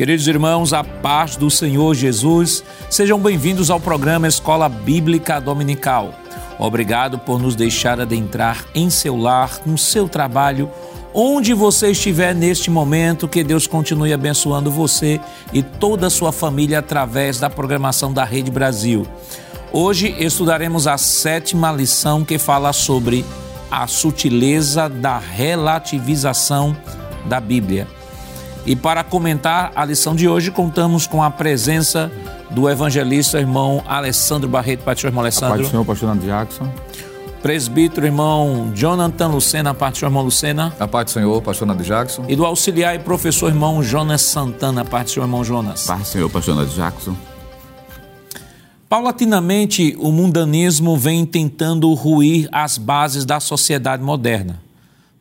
Queridos irmãos, a paz do Senhor Jesus, sejam bem-vindos ao programa Escola Bíblica Dominical. Obrigado por nos deixar adentrar em seu lar, no seu trabalho, onde você estiver neste momento, que Deus continue abençoando você e toda a sua família através da programação da Rede Brasil. Hoje estudaremos a sétima lição que fala sobre a sutileza da relativização da Bíblia. E para comentar a lição de hoje, contamos com a presença do evangelista irmão Alessandro Barreto. Pai do Senhor, irmão Alessandro. Pai do Senhor, pastor Nando Jackson. Presbítero irmão Jonathan Lucena, a parte do Senhor, irmão Lucena. A parte do Senhor, pastor Nando Jackson. E do auxiliar e professor irmão Jonas Santana, a parte do Senhor, irmão Jonas. Pai do Senhor, pastor Nando Jackson. Paulatinamente, o mundanismo vem tentando ruir as bases da sociedade moderna.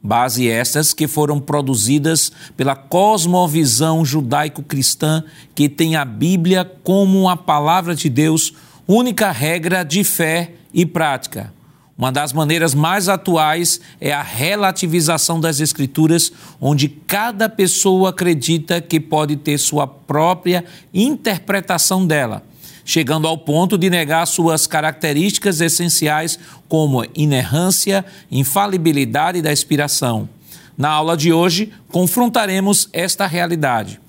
Base estas que foram produzidas pela cosmovisão judaico-cristã que tem a Bíblia como a palavra de Deus, única regra de fé e prática. Uma das maneiras mais atuais é a relativização das Escrituras, onde cada pessoa acredita que pode ter sua própria interpretação dela chegando ao ponto de negar suas características essenciais como inerrância, infalibilidade da inspiração. Na aula de hoje, confrontaremos esta realidade.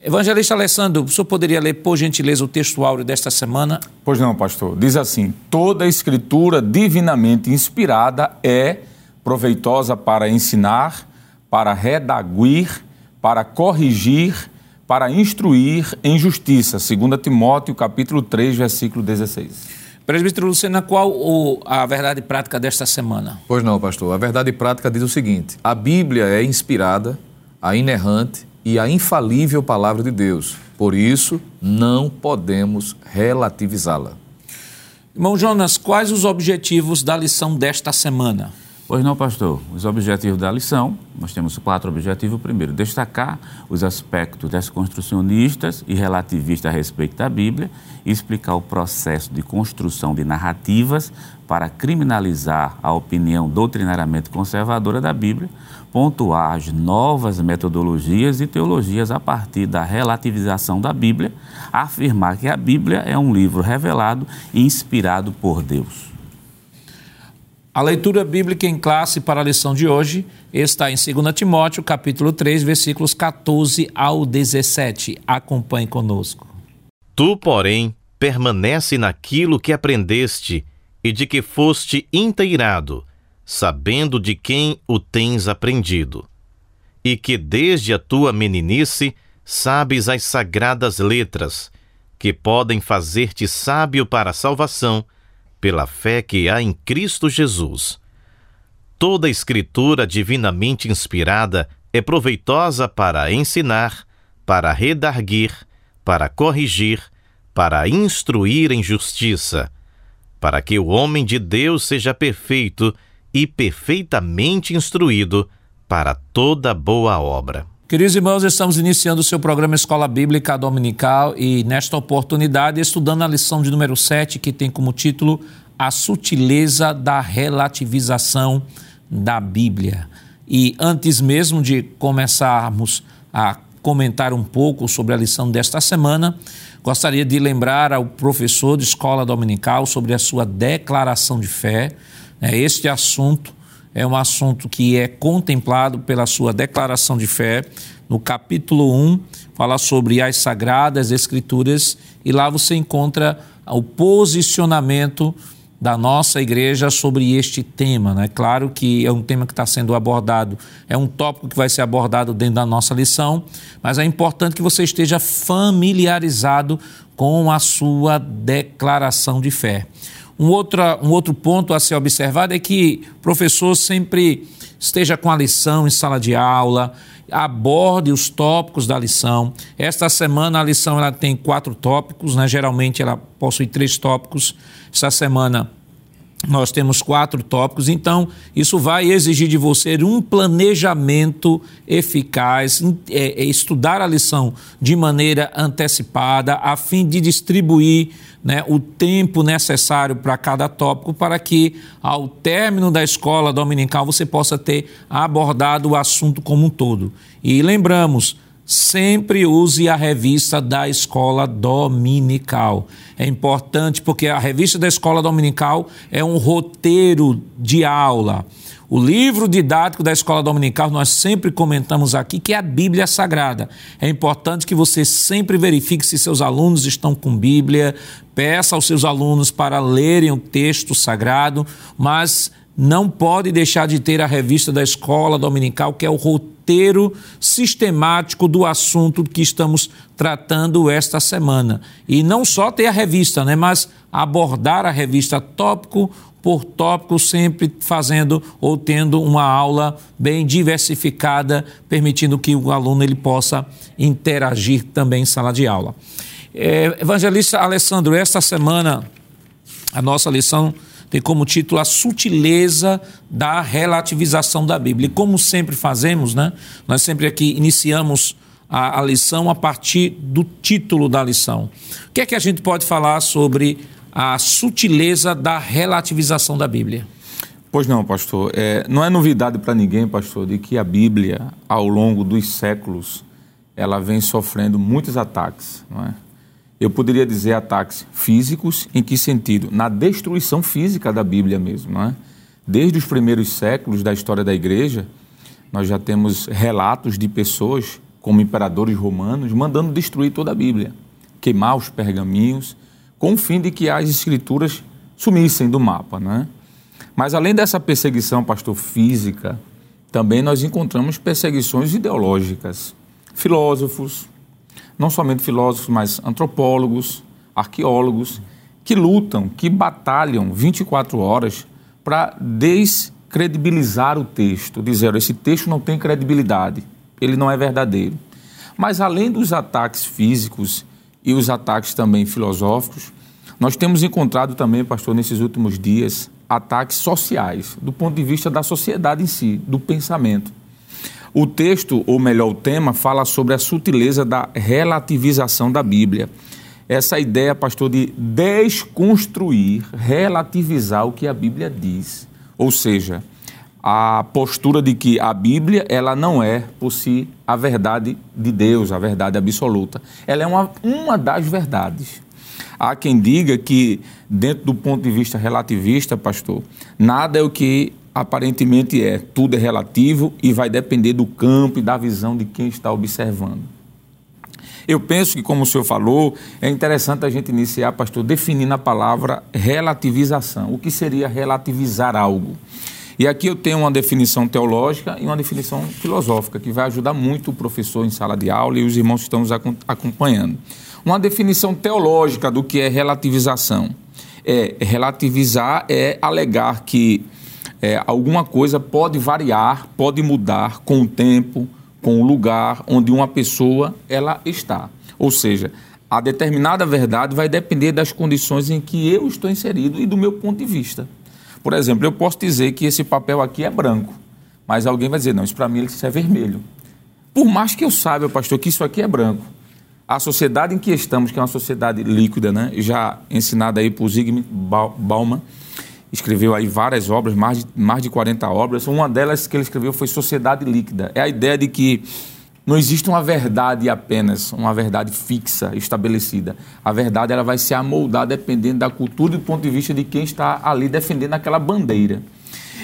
Evangelista Alessandro, o senhor poderia ler, por gentileza, o texto áureo desta semana? Pois não, pastor. Diz assim: toda escritura divinamente inspirada é proveitosa para ensinar, para redaguir, para corrigir para instruir em justiça, 2 Timóteo capítulo 3, versículo 16. Presbítero Lucena, qual o, a verdade prática desta semana? Pois não, pastor. A verdade prática diz o seguinte: a Bíblia é inspirada, a inerrante e a infalível palavra de Deus. Por isso, não podemos relativizá-la. Irmão Jonas, quais os objetivos da lição desta semana? Pois não, pastor. Os objetivos da lição, nós temos quatro objetivos. O primeiro, destacar os aspectos desconstrucionistas e relativistas a respeito da Bíblia e explicar o processo de construção de narrativas para criminalizar a opinião doutrinariamente conservadora da Bíblia, pontuar as novas metodologias e teologias a partir da relativização da Bíblia, afirmar que a Bíblia é um livro revelado e inspirado por Deus. A leitura bíblica em classe para a lição de hoje está em 2 Timóteo, capítulo 3, versículos 14 ao 17. Acompanhe conosco. Tu, porém, permanece naquilo que aprendeste e de que foste inteirado, sabendo de quem o tens aprendido, e que desde a tua meninice sabes as sagradas letras, que podem fazer-te sábio para a salvação pela fé que há em Cristo Jesus. Toda Escritura divinamente inspirada é proveitosa para ensinar, para redarguir, para corrigir, para instruir em justiça, para que o homem de Deus seja perfeito e perfeitamente instruído para toda boa obra. Queridos irmãos, estamos iniciando o seu programa Escola Bíblica Dominical e, nesta oportunidade, estudando a lição de número 7, que tem como título A Sutileza da Relativização da Bíblia. E antes mesmo de começarmos a comentar um pouco sobre a lição desta semana, gostaria de lembrar ao professor de escola dominical sobre a sua declaração de fé. Né? Este assunto é um assunto que é contemplado pela sua declaração de fé. No capítulo 1, fala sobre as sagradas escrituras e lá você encontra o posicionamento da nossa igreja sobre este tema. É né? claro que é um tema que está sendo abordado, é um tópico que vai ser abordado dentro da nossa lição, mas é importante que você esteja familiarizado com a sua declaração de fé. Um outro, um outro ponto a ser observado é que o professor sempre esteja com a lição em sala de aula, aborde os tópicos da lição. Esta semana a lição ela tem quatro tópicos, né? geralmente ela possui três tópicos. Esta semana nós temos quatro tópicos, então isso vai exigir de você um planejamento eficaz, é, é, estudar a lição de maneira antecipada, a fim de distribuir né, o tempo necessário para cada tópico, para que ao término da escola dominical você possa ter abordado o assunto como um todo. E lembramos, sempre use a revista da escola dominical. É importante porque a revista da escola dominical é um roteiro de aula. O livro didático da escola dominical, nós sempre comentamos aqui que é a Bíblia Sagrada. É importante que você sempre verifique se seus alunos estão com Bíblia, peça aos seus alunos para lerem o texto sagrado, mas não pode deixar de ter a revista da escola dominical, que é o roteiro sistemático do assunto que estamos tratando esta semana. E não só ter a revista, né, mas abordar a revista tópico por tópico, sempre fazendo ou tendo uma aula bem diversificada, permitindo que o aluno ele possa interagir também em sala de aula. É, evangelista Alessandro, esta semana a nossa lição tem como título A Sutileza da Relativização da Bíblia. E como sempre fazemos, né? Nós sempre aqui iniciamos a, a lição a partir do título da lição. O que é que a gente pode falar sobre a sutileza da relativização da Bíblia. Pois não, pastor. É, não é novidade para ninguém, pastor, de que a Bíblia, ao longo dos séculos, ela vem sofrendo muitos ataques. Não é? Eu poderia dizer ataques físicos, em que sentido? Na destruição física da Bíblia mesmo. Não é? Desde os primeiros séculos da história da igreja, nós já temos relatos de pessoas, como imperadores romanos, mandando destruir toda a Bíblia, queimar os pergaminhos com o fim de que as escrituras sumissem do mapa, né? Mas além dessa perseguição, pastor, física, também nós encontramos perseguições ideológicas. Filósofos, não somente filósofos, mas antropólogos, arqueólogos, que lutam, que batalham 24 horas para descredibilizar o texto, dizer esse texto não tem credibilidade, ele não é verdadeiro. Mas além dos ataques físicos e os ataques também filosóficos, nós temos encontrado também, pastor, nesses últimos dias, ataques sociais, do ponto de vista da sociedade em si, do pensamento. O texto, ou melhor, o tema, fala sobre a sutileza da relativização da Bíblia. Essa ideia, pastor, de desconstruir, relativizar o que a Bíblia diz. Ou seja, a postura de que a Bíblia ela não é por si a verdade de Deus, a verdade absoluta. Ela é uma, uma das verdades. Há quem diga que, dentro do ponto de vista relativista, pastor, nada é o que aparentemente é. Tudo é relativo e vai depender do campo e da visão de quem está observando. Eu penso que, como o senhor falou, é interessante a gente iniciar, pastor, definindo a palavra relativização. O que seria relativizar algo? E aqui eu tenho uma definição teológica e uma definição filosófica, que vai ajudar muito o professor em sala de aula e os irmãos que estão nos acompanhando. Uma definição teológica do que é relativização. É, relativizar é alegar que é, alguma coisa pode variar, pode mudar com o tempo, com o lugar onde uma pessoa ela está. Ou seja, a determinada verdade vai depender das condições em que eu estou inserido e do meu ponto de vista. Por exemplo, eu posso dizer que esse papel aqui é branco, mas alguém vai dizer, não, isso para mim isso é vermelho. Por mais que eu saiba, pastor, que isso aqui é branco, a sociedade em que estamos, que é uma sociedade líquida, né, já ensinada aí por Zygmunt Bauman, escreveu aí várias obras, mais de, mais de 40 obras, uma delas que ele escreveu foi Sociedade Líquida. É a ideia de que não existe uma verdade apenas, uma verdade fixa, estabelecida. A verdade ela vai se amoldar dependendo da cultura e do ponto de vista de quem está ali defendendo aquela bandeira.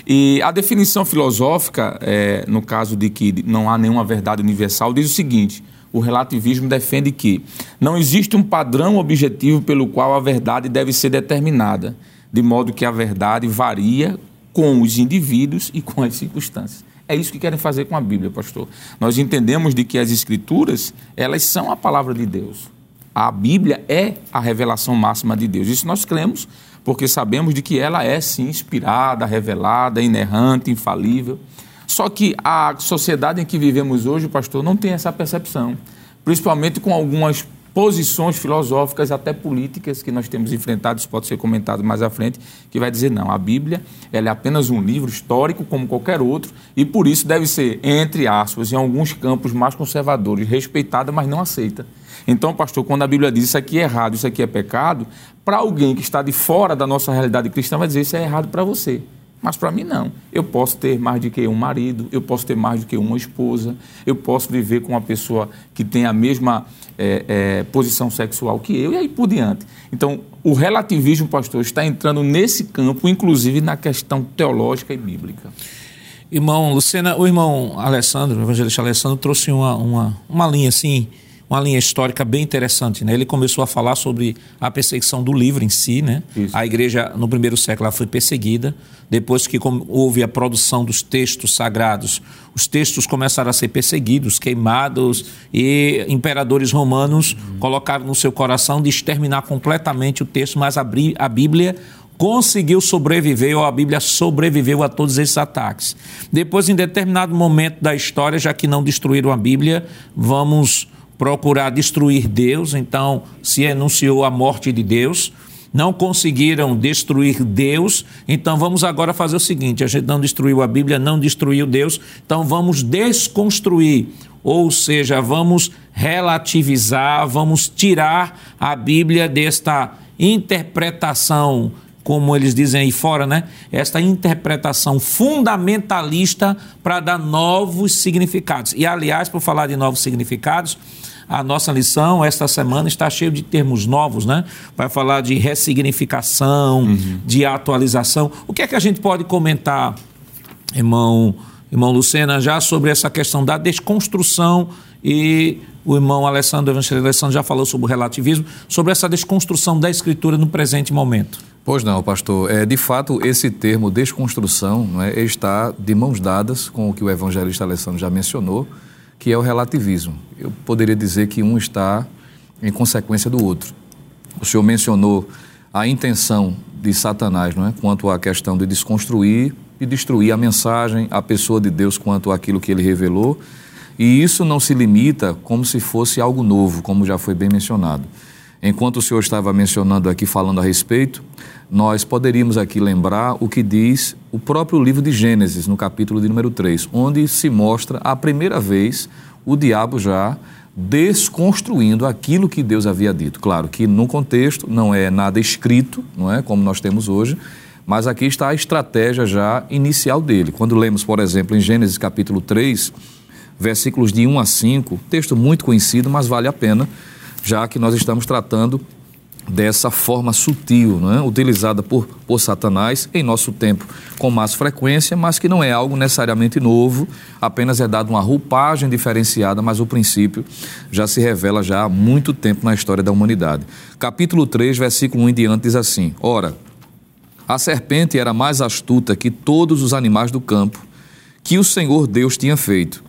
E a definição filosófica, é, no caso de que não há nenhuma verdade universal, diz o seguinte: o relativismo defende que não existe um padrão objetivo pelo qual a verdade deve ser determinada, de modo que a verdade varia com os indivíduos e com as circunstâncias. É isso que querem fazer com a Bíblia, pastor. Nós entendemos de que as escrituras, elas são a palavra de Deus. A Bíblia é a revelação máxima de Deus. Isso nós cremos, porque sabemos de que ela é sim inspirada, revelada, inerrante, infalível. Só que a sociedade em que vivemos hoje, pastor, não tem essa percepção, principalmente com algumas posições filosóficas, até políticas que nós temos enfrentado, isso pode ser comentado mais à frente, que vai dizer não, a Bíblia ela é apenas um livro histórico como qualquer outro e por isso deve ser, entre aspas, em alguns campos mais conservadores, respeitada, mas não aceita. Então, pastor, quando a Bíblia diz isso aqui é errado, isso aqui é pecado, para alguém que está de fora da nossa realidade cristã vai dizer isso é errado para você. Mas para mim não. Eu posso ter mais do que um marido, eu posso ter mais do que uma esposa, eu posso viver com uma pessoa que tem a mesma é, é, posição sexual que eu e aí por diante. Então, o relativismo, pastor, está entrando nesse campo, inclusive na questão teológica e bíblica. Irmão Lucena, o irmão Alessandro, o evangelista Alessandro, trouxe uma, uma, uma linha assim uma linha histórica bem interessante. Né? Ele começou a falar sobre a perseguição do livro em si. Né? A igreja, no primeiro século, foi perseguida. Depois que houve a produção dos textos sagrados, os textos começaram a ser perseguidos, queimados, e imperadores romanos uhum. colocaram no seu coração de exterminar completamente o texto, mas a, a Bíblia conseguiu sobreviver, ou a Bíblia sobreviveu a todos esses ataques. Depois, em determinado momento da história, já que não destruíram a Bíblia, vamos procurar destruir Deus, então se anunciou a morte de Deus. Não conseguiram destruir Deus, então vamos agora fazer o seguinte: a gente não destruiu a Bíblia, não destruiu Deus, então vamos desconstruir, ou seja, vamos relativizar, vamos tirar a Bíblia desta interpretação como eles dizem aí fora, né? Esta interpretação fundamentalista para dar novos significados. E, aliás, por falar de novos significados, a nossa lição esta semana está cheio de termos novos, né? Vai falar de ressignificação, uhum. de atualização. O que é que a gente pode comentar, irmão, irmão Lucena, já sobre essa questão da desconstrução e o irmão Alessandro, evangelista Alessandro já falou sobre o relativismo, sobre essa desconstrução da escritura no presente momento. Pois não, pastor. É, de fato, esse termo desconstrução não é, está de mãos dadas com o que o evangelista Alessandro já mencionou, que é o relativismo. Eu poderia dizer que um está em consequência do outro. O senhor mencionou a intenção de Satanás, não é? Quanto à questão de desconstruir e destruir a mensagem, a pessoa de Deus quanto àquilo que ele revelou. E isso não se limita como se fosse algo novo, como já foi bem mencionado. Enquanto o senhor estava mencionando aqui, falando a respeito, nós poderíamos aqui lembrar o que diz o próprio livro de Gênesis, no capítulo de número 3, onde se mostra a primeira vez o diabo já desconstruindo aquilo que Deus havia dito. Claro que no contexto não é nada escrito, não é como nós temos hoje, mas aqui está a estratégia já inicial dele. Quando lemos, por exemplo, em Gênesis capítulo 3, versículos de 1 a 5, texto muito conhecido, mas vale a pena já que nós estamos tratando dessa forma sutil, é? utilizada por, por Satanás em nosso tempo com mais frequência, mas que não é algo necessariamente novo, apenas é dado uma roupagem diferenciada, mas o princípio já se revela já há muito tempo na história da humanidade. Capítulo 3, versículo 1 em diante diz assim: Ora, a serpente era mais astuta que todos os animais do campo que o Senhor Deus tinha feito.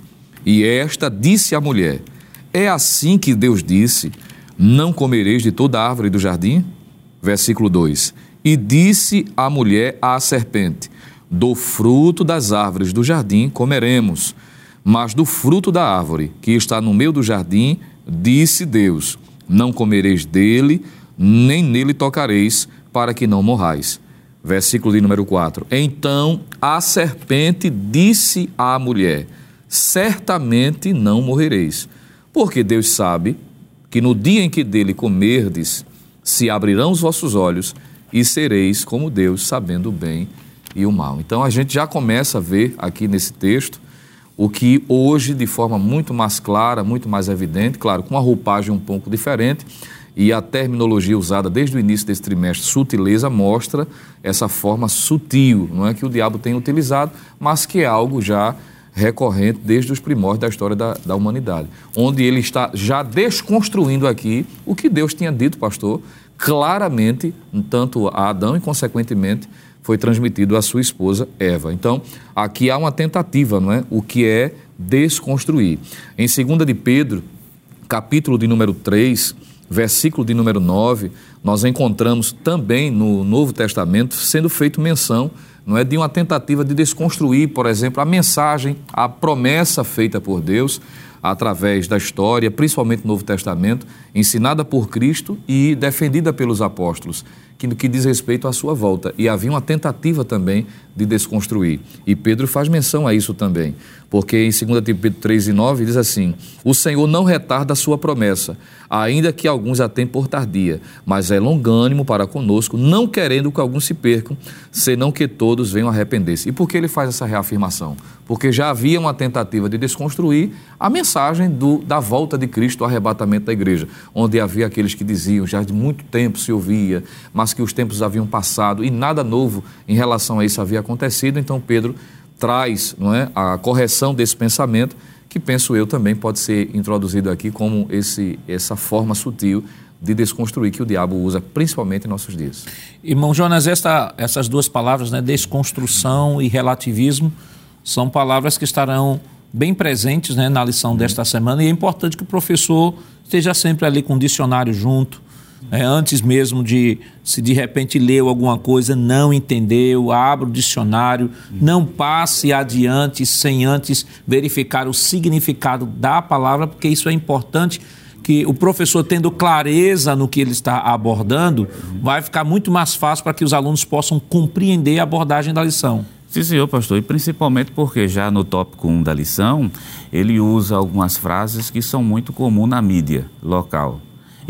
E esta disse à mulher: é assim que Deus disse: Não comereis de toda árvore do jardim? Versículo 2: E disse a mulher à serpente: Do fruto das árvores do jardim comeremos, mas do fruto da árvore que está no meio do jardim, disse Deus: Não comereis dele, nem nele tocareis, para que não morrais. Versículo de número 4. Então a serpente disse à mulher: Certamente não morrereis. Porque Deus sabe que no dia em que dele comerdes, se abrirão os vossos olhos e sereis como Deus, sabendo o bem e o mal. Então a gente já começa a ver aqui nesse texto o que hoje, de forma muito mais clara, muito mais evidente, claro, com uma roupagem um pouco diferente, e a terminologia usada desde o início desse trimestre, sutileza, mostra essa forma sutil, não é que o diabo tem utilizado, mas que é algo já recorrente desde os primórdios da história da, da humanidade, onde ele está já desconstruindo aqui o que Deus tinha dito, pastor, claramente, tanto a Adão e, consequentemente, foi transmitido à sua esposa Eva. Então, aqui há uma tentativa, não é? O que é desconstruir. Em 2 de Pedro, capítulo de número 3, versículo de número 9, nós encontramos também no Novo Testamento sendo feito menção não é de uma tentativa de desconstruir, por exemplo, a mensagem, a promessa feita por Deus através da história, principalmente no Novo Testamento, ensinada por Cristo e defendida pelos apóstolos, que, que diz respeito à sua volta. E havia uma tentativa também de desconstruir. E Pedro faz menção a isso também, porque em 2 Pedro 3 e 9 diz assim: O Senhor não retarda a sua promessa, ainda que alguns a tenham por tardia, mas é longânimo para conosco, não querendo que alguns se percam, senão que todos venham arrepender-se. E por que ele faz essa reafirmação? Porque já havia uma tentativa de desconstruir a mensagem do, da volta de Cristo, o arrebatamento da igreja, onde havia aqueles que diziam, já de muito tempo se ouvia, mas que os tempos haviam passado e nada novo em relação a isso havia acontecido, então Pedro traz não é, a correção desse pensamento, que penso eu também pode ser introduzido aqui como esse, essa forma sutil de desconstruir que o diabo usa, principalmente em nossos dias. Irmão Jonas, esta, essas duas palavras, né, desconstrução e relativismo, são palavras que estarão bem presentes né, na lição desta semana. E é importante que o professor esteja sempre ali com o dicionário junto, é, antes mesmo de, se de repente leu alguma coisa, não entendeu, abra o dicionário, não passe adiante sem antes verificar o significado da palavra, porque isso é importante que o professor tendo clareza no que ele está abordando, vai ficar muito mais fácil para que os alunos possam compreender a abordagem da lição. Sim, senhor pastor, e principalmente porque já no tópico 1 da lição, ele usa algumas frases que são muito comuns na mídia local.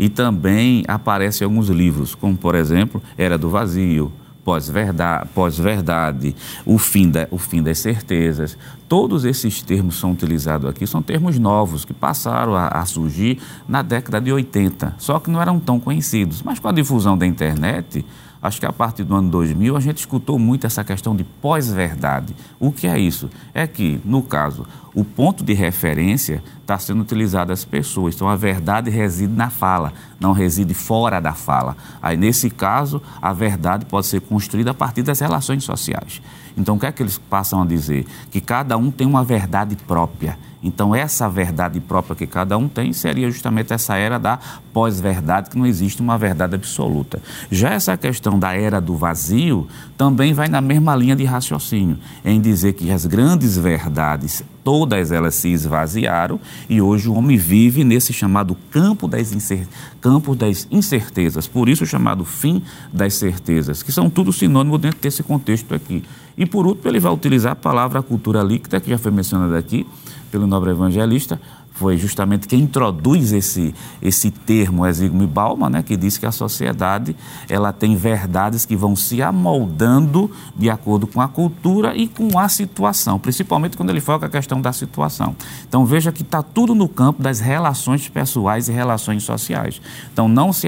E também aparecem alguns livros, como por exemplo, Era do Vazio, Pós-Verdade, pós -verdade, o, fim da, o fim das certezas. Todos esses termos são utilizados aqui, são termos novos que passaram a, a surgir na década de 80, só que não eram tão conhecidos. Mas com a difusão da internet, acho que a partir do ano 2000 a gente escutou muito essa questão de pós-verdade. O que é isso? É que, no caso, o ponto de referência está sendo utilizado as pessoas. Então, a verdade reside na fala, não reside fora da fala. Aí, nesse caso, a verdade pode ser construída a partir das relações sociais. Então, o que é que eles passam a dizer? Que cada um tem uma verdade própria. Então, essa verdade própria que cada um tem seria justamente essa era da pós-verdade, que não existe uma verdade absoluta. Já essa questão da era do vazio também vai na mesma linha de raciocínio, em dizer que as grandes verdades, todas elas se esvaziaram e hoje o homem vive nesse chamado campo das, incer... campo das incertezas, por isso chamado fim das certezas, que são tudo sinônimo dentro desse contexto aqui. E por último, ele vai utilizar a palavra cultura líquida, que já foi mencionada aqui pelo nobre evangelista, foi justamente quem introduz esse, esse termo, Exigme Bauman, né, que diz que a sociedade ela tem verdades que vão se amoldando de acordo com a cultura e com a situação, principalmente quando ele foca a questão da situação. Então veja que está tudo no campo das relações pessoais e relações sociais. Então não se,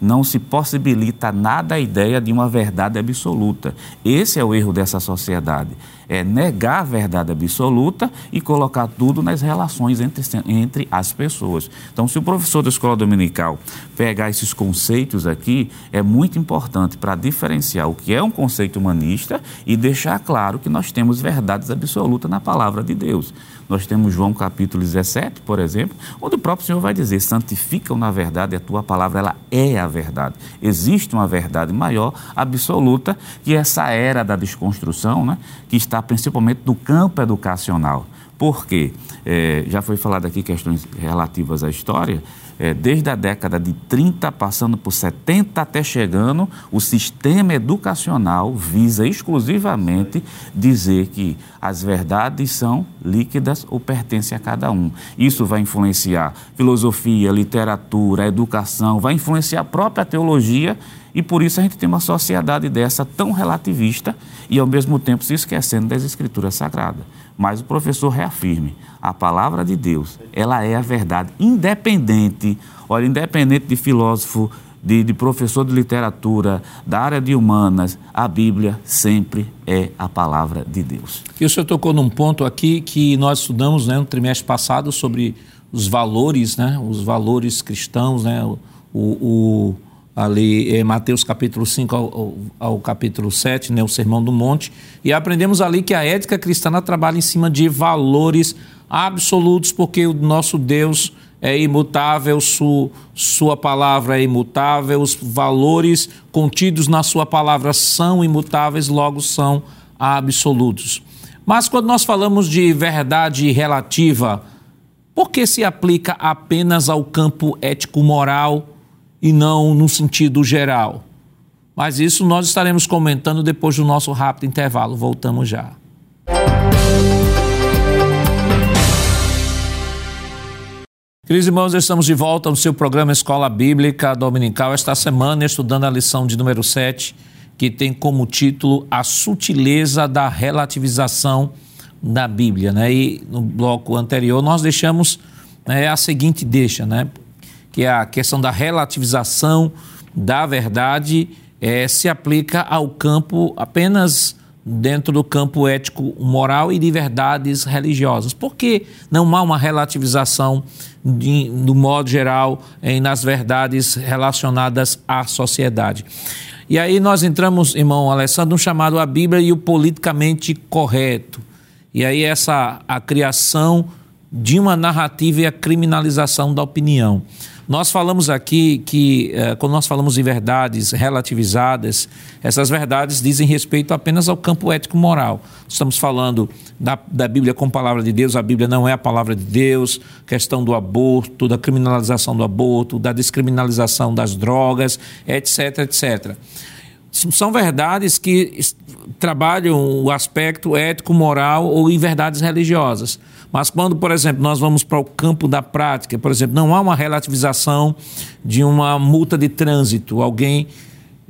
não se possibilita nada a ideia de uma verdade absoluta. Esse é o erro dessa sociedade é negar a verdade absoluta e colocar tudo nas relações entre, entre as pessoas. Então, se o professor da escola dominical pegar esses conceitos aqui, é muito importante para diferenciar o que é um conceito humanista e deixar claro que nós temos verdades absolutas na palavra de Deus. Nós temos João capítulo 17, por exemplo, onde o próprio Senhor vai dizer: santificam na verdade, a tua palavra ela é a verdade. Existe uma verdade maior, absoluta, que essa era da desconstrução, né, que está principalmente no campo educacional. Por quê? É, já foi falado aqui questões relativas à história é, desde a década de 30, passando por 70 até chegando, o sistema educacional visa exclusivamente dizer que as verdades são líquidas ou pertencem a cada um. Isso vai influenciar filosofia, literatura, educação, vai influenciar a própria teologia e por isso a gente tem uma sociedade dessa tão relativista e ao mesmo tempo se esquecendo das escrituras sagradas. Mas o professor reafirme, a palavra de Deus, ela é a verdade, independente, olha, independente de filósofo, de, de, professor de literatura, da área de humanas, a Bíblia sempre é a palavra de Deus. E o senhor tocou num ponto aqui que nós estudamos né, no trimestre passado sobre os valores, né, os valores cristãos, né, o, o ali em Mateus capítulo 5 ao, ao, capítulo 7, né, o Sermão do Monte, e aprendemos ali que a ética cristã trabalha em cima de valores absolutos, porque o nosso Deus é imutável, su, sua palavra é imutável, os valores contidos na sua palavra são imutáveis, logo são absolutos. Mas quando nós falamos de verdade relativa, por que se aplica apenas ao campo ético-moral? E não no sentido geral. Mas isso nós estaremos comentando depois do nosso rápido intervalo. Voltamos já. Queridos irmãos, estamos de volta no seu programa Escola Bíblica Dominical, esta semana estudando a lição de número 7, que tem como título A Sutileza da Relativização da Bíblia. Né? E no bloco anterior nós deixamos né, a seguinte deixa, né? Que é a questão da relativização da verdade é, se aplica ao campo apenas dentro do campo ético moral e de verdades religiosas. Por que não há uma relativização de, do modo geral em, nas verdades relacionadas à sociedade? E aí nós entramos, irmão Alessandro, no chamado a Bíblia e o politicamente correto. E aí essa a criação de uma narrativa e a criminalização da opinião. Nós falamos aqui que, eh, quando nós falamos de verdades relativizadas, essas verdades dizem respeito apenas ao campo ético-moral. Estamos falando da, da Bíblia como palavra de Deus, a Bíblia não é a palavra de Deus, questão do aborto, da criminalização do aborto, da descriminalização das drogas, etc, etc. São verdades que trabalham o aspecto ético-moral ou em verdades religiosas. Mas quando, por exemplo, nós vamos para o campo da prática, por exemplo, não há uma relativização de uma multa de trânsito. Alguém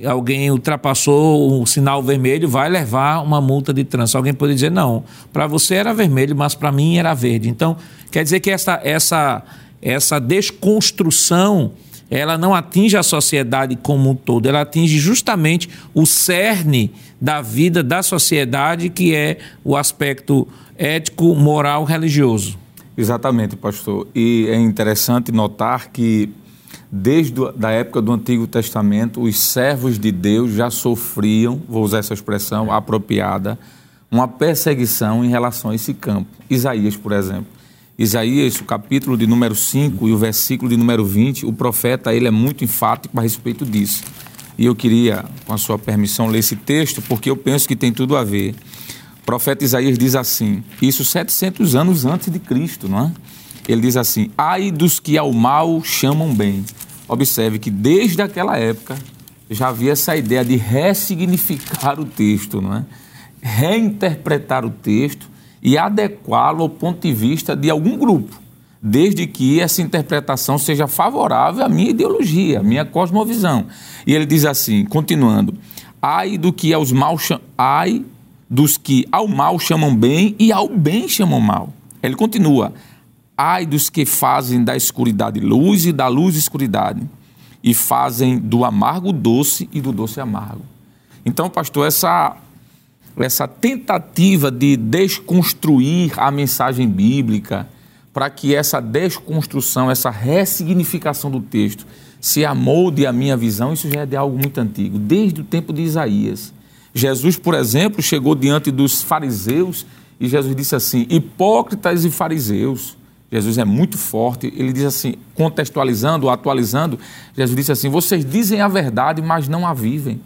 alguém ultrapassou o sinal vermelho, vai levar uma multa de trânsito. Alguém pode dizer, não, para você era vermelho, mas para mim era verde. Então, quer dizer que essa, essa, essa desconstrução ela não atinge a sociedade como um todo, ela atinge justamente o cerne da vida da sociedade, que é o aspecto ético, moral, religioso. Exatamente, pastor. E é interessante notar que desde a época do Antigo Testamento, os servos de Deus já sofriam, vou usar essa expressão apropriada, uma perseguição em relação a esse campo. Isaías, por exemplo. Isaías, o capítulo de número 5 e o versículo de número 20, o profeta ele é muito enfático a respeito disso. E eu queria, com a sua permissão, ler esse texto, porque eu penso que tem tudo a ver. O profeta Isaías diz assim, isso 700 anos antes de Cristo, não é? Ele diz assim: Ai dos que ao mal chamam bem. Observe que desde aquela época já havia essa ideia de ressignificar o texto, não é? Reinterpretar o texto e adequá-lo ao ponto de vista de algum grupo, desde que essa interpretação seja favorável à minha ideologia, à minha cosmovisão. E ele diz assim, continuando: Ai do que aos mal ai dos que ao mal chamam bem e ao bem chamam mal. Ele continua: Ai dos que fazem da escuridade luz e da luz escuridade, e fazem do amargo doce e do doce amargo. Então, pastor, essa essa tentativa de desconstruir a mensagem bíblica, para que essa desconstrução, essa ressignificação do texto se amolde à minha visão, isso já é de algo muito antigo, desde o tempo de Isaías. Jesus, por exemplo, chegou diante dos fariseus e Jesus disse assim: hipócritas e fariseus. Jesus é muito forte, ele diz assim, contextualizando, atualizando, Jesus disse assim: vocês dizem a verdade, mas não a vivem.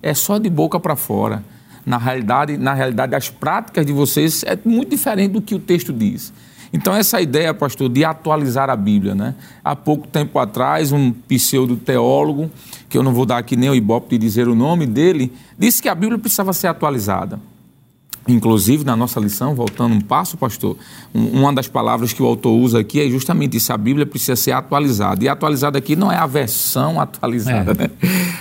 É só de boca para fora. Na realidade, na realidade, as práticas de vocês é muito diferente do que o texto diz. Então, essa ideia, pastor, de atualizar a Bíblia, né? Há pouco tempo atrás, um pseudo-teólogo, que eu não vou dar aqui nem o ibope de dizer o nome dele, disse que a Bíblia precisava ser atualizada. Inclusive, na nossa lição, voltando um passo, pastor, uma das palavras que o autor usa aqui é justamente isso: a Bíblia precisa ser atualizada. E atualizada aqui não é a versão atualizada, é. né?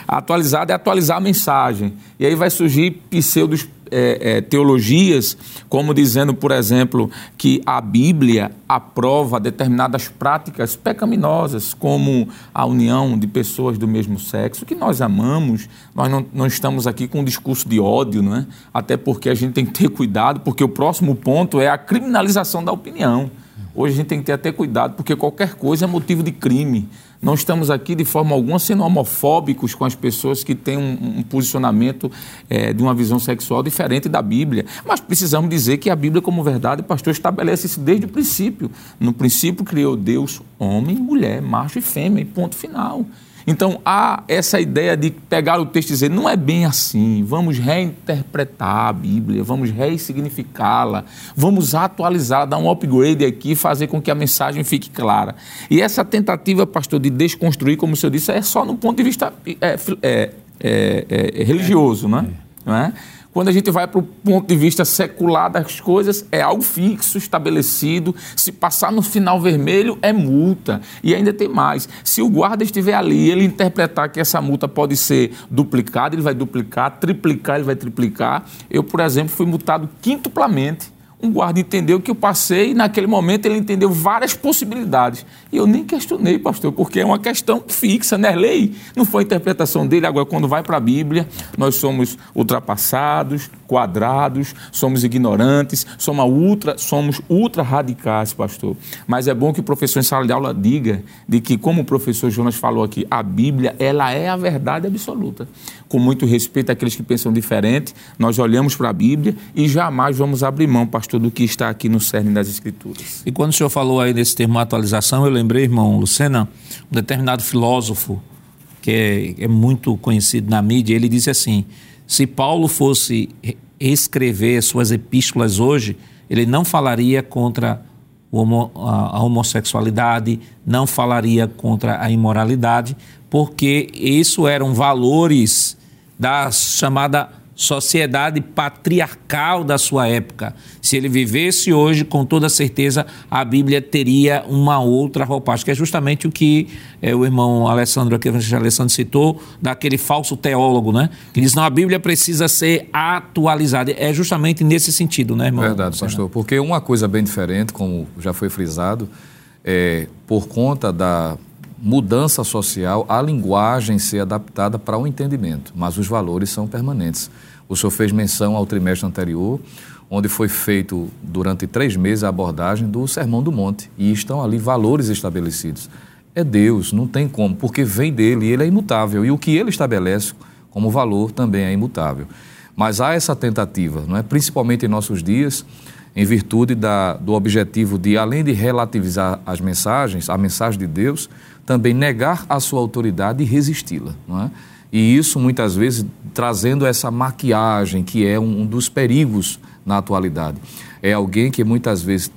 atualizada é atualizar a mensagem. E aí vai surgir pseudos é, é, teologias, como dizendo, por exemplo, que a Bíblia aprova determinadas práticas pecaminosas, como a união de pessoas do mesmo sexo, que nós amamos. Nós não, não estamos aqui com um discurso de ódio, não é? até porque a gente tem que ter cuidado, porque o próximo ponto é a criminalização da opinião. Hoje a gente tem que ter até cuidado, porque qualquer coisa é motivo de crime. Não estamos aqui de forma alguma sendo homofóbicos com as pessoas que têm um, um posicionamento é, de uma visão sexual diferente da Bíblia. Mas precisamos dizer que a Bíblia, como verdade, pastor estabelece isso desde o princípio. No princípio criou Deus homem, mulher, macho e fêmea, ponto final. Então há essa ideia de pegar o texto e dizer, não é bem assim, vamos reinterpretar a Bíblia, vamos ressignificá-la, vamos atualizá-la, dar um upgrade aqui, fazer com que a mensagem fique clara. E essa tentativa, pastor, de desconstruir, como o senhor disse, é só no ponto de vista é, é, é, é, religioso, né? não é? Quando a gente vai para o ponto de vista secular das coisas, é algo fixo, estabelecido. Se passar no final vermelho, é multa. E ainda tem mais. Se o guarda estiver ali ele interpretar que essa multa pode ser duplicada, ele vai duplicar, triplicar, ele vai triplicar. Eu, por exemplo, fui multado quintuplamente um guarda entendeu que eu passei e naquele momento ele entendeu várias possibilidades. E eu nem questionei, pastor, porque é uma questão fixa, né? Lei. Não foi a interpretação dele. Agora, quando vai para a Bíblia, nós somos ultrapassados, quadrados, somos ignorantes, somos ultra, somos ultra radicais, pastor. Mas é bom que o professor em sala de aula diga de que, como o professor Jonas falou aqui, a Bíblia, ela é a verdade absoluta. Com muito respeito àqueles que pensam diferente, nós olhamos para a Bíblia e jamais vamos abrir mão, pastor do que está aqui no cerne das Escrituras. E quando o senhor falou aí desse termo atualização, eu lembrei, irmão Lucena, um determinado filósofo que é, é muito conhecido na mídia, ele disse assim: se Paulo fosse escrever suas epístolas hoje, ele não falaria contra a homossexualidade, não falaria contra a imoralidade, porque isso eram valores da chamada sociedade patriarcal da sua época. Se ele vivesse hoje, com toda certeza, a Bíblia teria uma outra roupagem, que é justamente o que é, o irmão Alessandro aqui, o Alessandro citou, daquele falso teólogo, né? Que diz, não, a Bíblia precisa ser atualizada. É justamente nesse sentido, né, irmão? Verdade, pastor, porque uma coisa bem diferente, como já foi frisado, é, por conta da mudança social, a linguagem ser adaptada para o entendimento, mas os valores são permanentes. O senhor fez menção ao trimestre anterior, onde foi feito durante três meses a abordagem do Sermão do Monte, e estão ali valores estabelecidos. É Deus, não tem como, porque vem dele ele é imutável, e o que ele estabelece como valor também é imutável. Mas há essa tentativa, não é? principalmente em nossos dias, em virtude da, do objetivo de, além de relativizar as mensagens, a mensagem de Deus, também negar a sua autoridade e resisti-la. Não é? E isso, muitas vezes, trazendo essa maquiagem, que é um, dos perigos na atualidade. É alguém que muitas vezes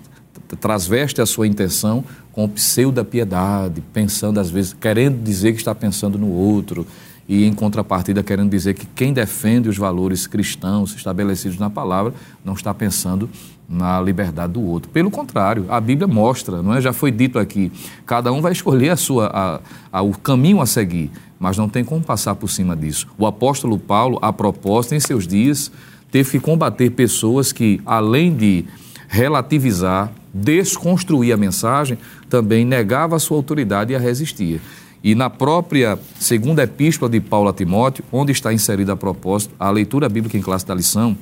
transveste a sua intenção com pseudo-piedade, pensando, às vezes, querendo dizer que está pensando no outro, e em contrapartida querendo dizer que quem defende os valores cristãos estabelecidos na palavra não está pensando na liberdade do outro. Pelo contrário, a Bíblia mostra, não é? Já foi dito aqui, cada um vai escolher a sua, a, a, o caminho a seguir, mas não tem como passar por cima disso. O apóstolo Paulo, a propósito, em seus dias, teve que combater pessoas que, além de relativizar, desconstruir a mensagem, também negava a sua autoridade e a resistia. E na própria segunda epístola de Paulo a Timóteo, onde está inserida a propósito a leitura bíblica em classe da lição,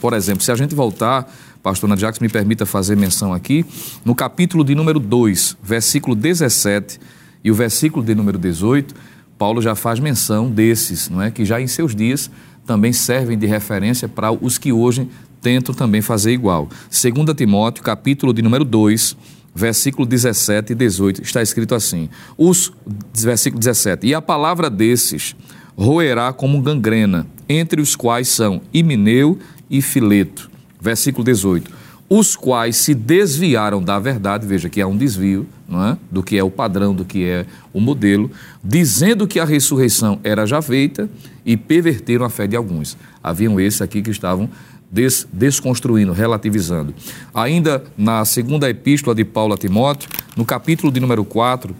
por exemplo, se a gente voltar pastor Nadiax me permita fazer menção aqui, no capítulo de número 2, versículo 17 e o versículo de número 18, Paulo já faz menção desses, não é? que já em seus dias também servem de referência para os que hoje tentam também fazer igual. 2 Timóteo, capítulo de número 2, versículo 17 e 18, está escrito assim: os, versículo 17, e a palavra desses roerá como gangrena, entre os quais são Imineu e Fileto versículo 18. Os quais se desviaram da verdade, veja que há um desvio não é? do que é o padrão, do que é o modelo, dizendo que a ressurreição era já feita e perverteram a fé de alguns. Haviam esses aqui que estavam des desconstruindo, relativizando. Ainda na segunda epístola de Paulo a Timóteo, no capítulo de número 4,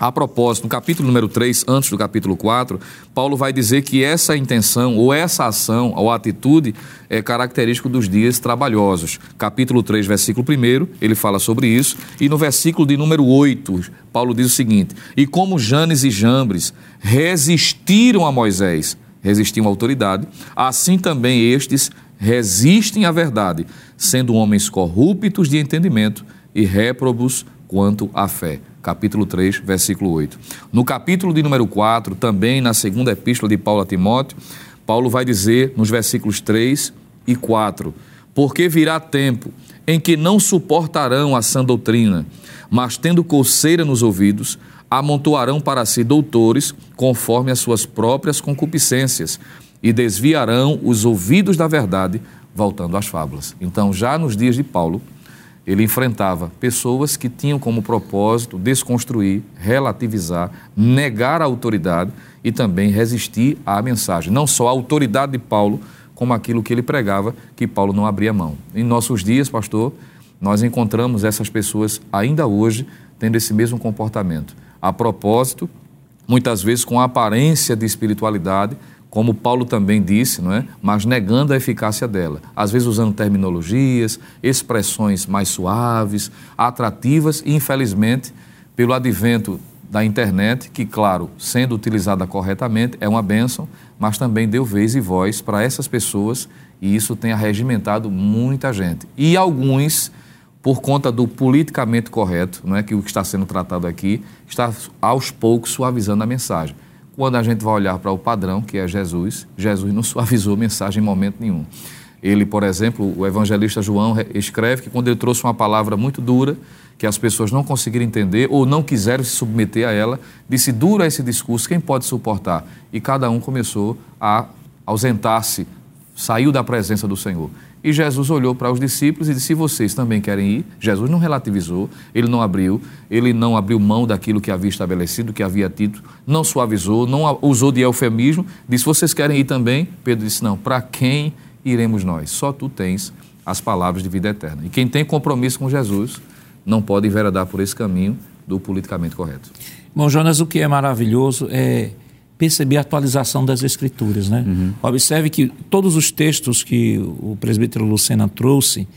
a propósito, no capítulo número 3, antes do capítulo 4, Paulo vai dizer que essa intenção, ou essa ação, ou atitude, é característico dos dias trabalhosos. Capítulo 3, versículo 1, ele fala sobre isso. E no versículo de número 8, Paulo diz o seguinte: E como Janes e Jambres resistiram a Moisés, resistiam à autoridade, assim também estes resistem à verdade, sendo homens corruptos de entendimento e réprobos quanto à fé capítulo 3, versículo 8. No capítulo de número 4, também na segunda epístola de Paulo a Timóteo, Paulo vai dizer nos versículos 3 e 4: Porque virá tempo em que não suportarão a sã doutrina, mas tendo coceira nos ouvidos, amontoarão para si doutores conforme as suas próprias concupiscências e desviarão os ouvidos da verdade, voltando às fábulas. Então, já nos dias de Paulo, ele enfrentava pessoas que tinham como propósito desconstruir, relativizar, negar a autoridade e também resistir à mensagem. Não só a autoridade de Paulo, como aquilo que ele pregava, que Paulo não abria mão. Em nossos dias, pastor, nós encontramos essas pessoas ainda hoje tendo esse mesmo comportamento. A propósito, muitas vezes com a aparência de espiritualidade, como Paulo também disse, não é? mas negando a eficácia dela. Às vezes usando terminologias, expressões mais suaves, atrativas e, infelizmente, pelo advento da internet, que, claro, sendo utilizada corretamente, é uma bênção, mas também deu vez e voz para essas pessoas e isso tem arregimentado muita gente. E alguns, por conta do politicamente correto, não é que o que está sendo tratado aqui, está aos poucos suavizando a mensagem. Quando a gente vai olhar para o padrão, que é Jesus, Jesus não suavizou mensagem em momento nenhum. Ele, por exemplo, o evangelista João escreve que quando ele trouxe uma palavra muito dura, que as pessoas não conseguiram entender ou não quiseram se submeter a ela, disse: dura esse discurso, quem pode suportar? E cada um começou a ausentar-se, saiu da presença do Senhor. E Jesus olhou para os discípulos e disse: Se vocês também querem ir, Jesus não relativizou, ele não abriu, ele não abriu mão daquilo que havia estabelecido, que havia dito, não suavizou, não usou de eufemismo, disse: Vocês querem ir também? Pedro disse: Não, para quem iremos nós? Só tu tens as palavras de vida eterna. E quem tem compromisso com Jesus não pode enveredar por esse caminho do politicamente correto. Bom, Jonas, o que é maravilhoso é perceber a atualização das escrituras, né? Uhum. Observe que todos os textos que o presbítero Lucena trouxe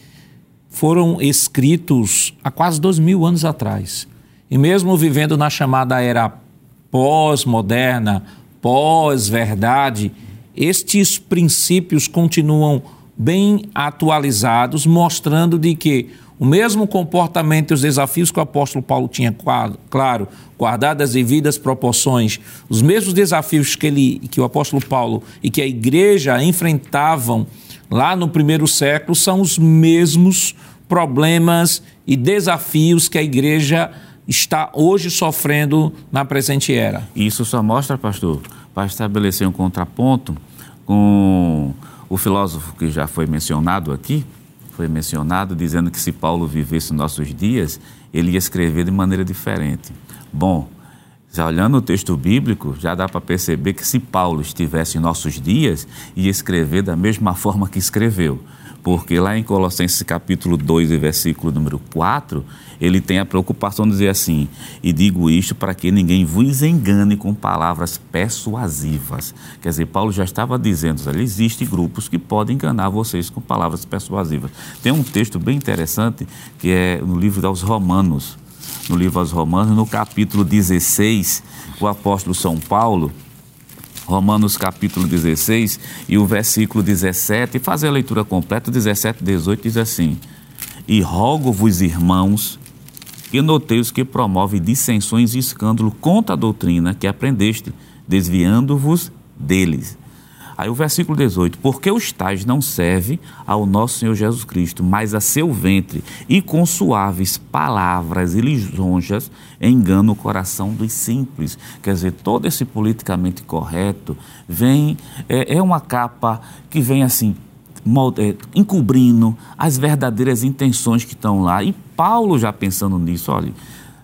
foram escritos há quase dois mil anos atrás. E mesmo vivendo na chamada era pós-moderna, pós-verdade, estes princípios continuam bem atualizados, mostrando de que o mesmo comportamento e os desafios que o apóstolo Paulo tinha, claro, guardadas as devidas proporções, os mesmos desafios que, ele, que o apóstolo Paulo e que a igreja enfrentavam lá no primeiro século são os mesmos problemas e desafios que a igreja está hoje sofrendo na presente era. Isso só mostra, pastor, para estabelecer um contraponto com o filósofo que já foi mencionado aqui, foi mencionado, dizendo que se Paulo vivesse nossos dias, ele ia escrever de maneira diferente. Bom, já olhando o texto bíblico, já dá para perceber que se Paulo estivesse em nossos dias, ia escrever da mesma forma que escreveu. Porque lá em Colossenses capítulo 2 e versículo número 4, ele tem a preocupação de dizer assim: E digo isto para que ninguém vos engane com palavras persuasivas. Quer dizer, Paulo já estava dizendo: ali existem grupos que podem enganar vocês com palavras persuasivas. Tem um texto bem interessante que é no livro aos Romanos. No livro aos Romanos, no capítulo 16, o apóstolo São Paulo Romanos capítulo 16 e o versículo 17, e fazer a leitura completa, 17 e 18 diz assim: E rogo-vos, irmãos, que noteis que promove dissensões e escândalo contra a doutrina que aprendeste, desviando-vos deles. Aí o versículo 18: Porque os tais não servem ao nosso Senhor Jesus Cristo, mas a seu ventre, e com suaves palavras e lisonjas engana o coração dos simples. Quer dizer, todo esse politicamente correto vem, é, é uma capa que vem assim, é, encobrindo as verdadeiras intenções que estão lá. E Paulo já pensando nisso, olha.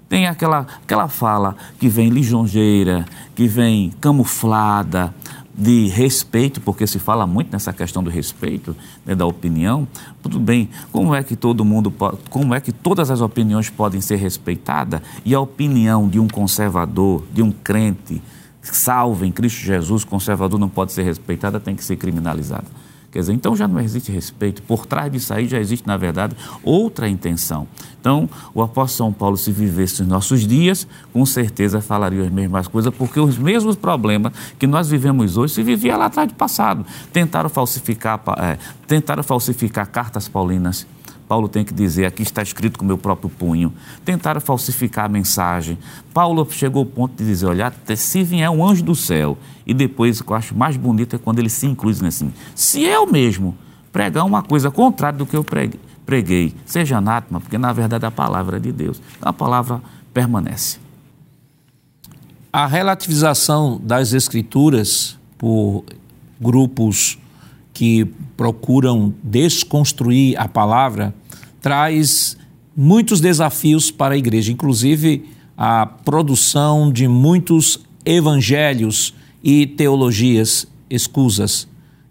Tem aquela, aquela fala que vem lisonjeira, que vem camuflada, de respeito, porque se fala muito nessa questão do respeito, né, da opinião. Tudo bem, como é que todo mundo, como é que todas as opiniões podem ser respeitadas e a opinião de um conservador, de um crente salvo em Cristo Jesus, conservador não pode ser respeitada, tem que ser criminalizada. Quer dizer, então já não existe respeito. Por trás disso aí já existe, na verdade, outra intenção. Então, o apóstolo São Paulo, se vivesse os nossos dias, com certeza falaria as mesmas coisas, porque os mesmos problemas que nós vivemos hoje se vivia lá atrás do passado. Tentaram falsificar, é, tentaram falsificar cartas paulinas Paulo tem que dizer, aqui está escrito com o meu próprio punho. Tentaram falsificar a mensagem. Paulo chegou ao ponto de dizer, olha, se vier um anjo do céu, e depois o que eu acho mais bonito é quando ele se inclui assim, se eu mesmo pregar uma coisa contrária do que eu preguei, seja anátema, porque na verdade a palavra é de Deus. Então, a palavra permanece. A relativização das escrituras por grupos que procuram desconstruir a palavra traz muitos desafios para a igreja, inclusive a produção de muitos evangelhos e teologias escusas.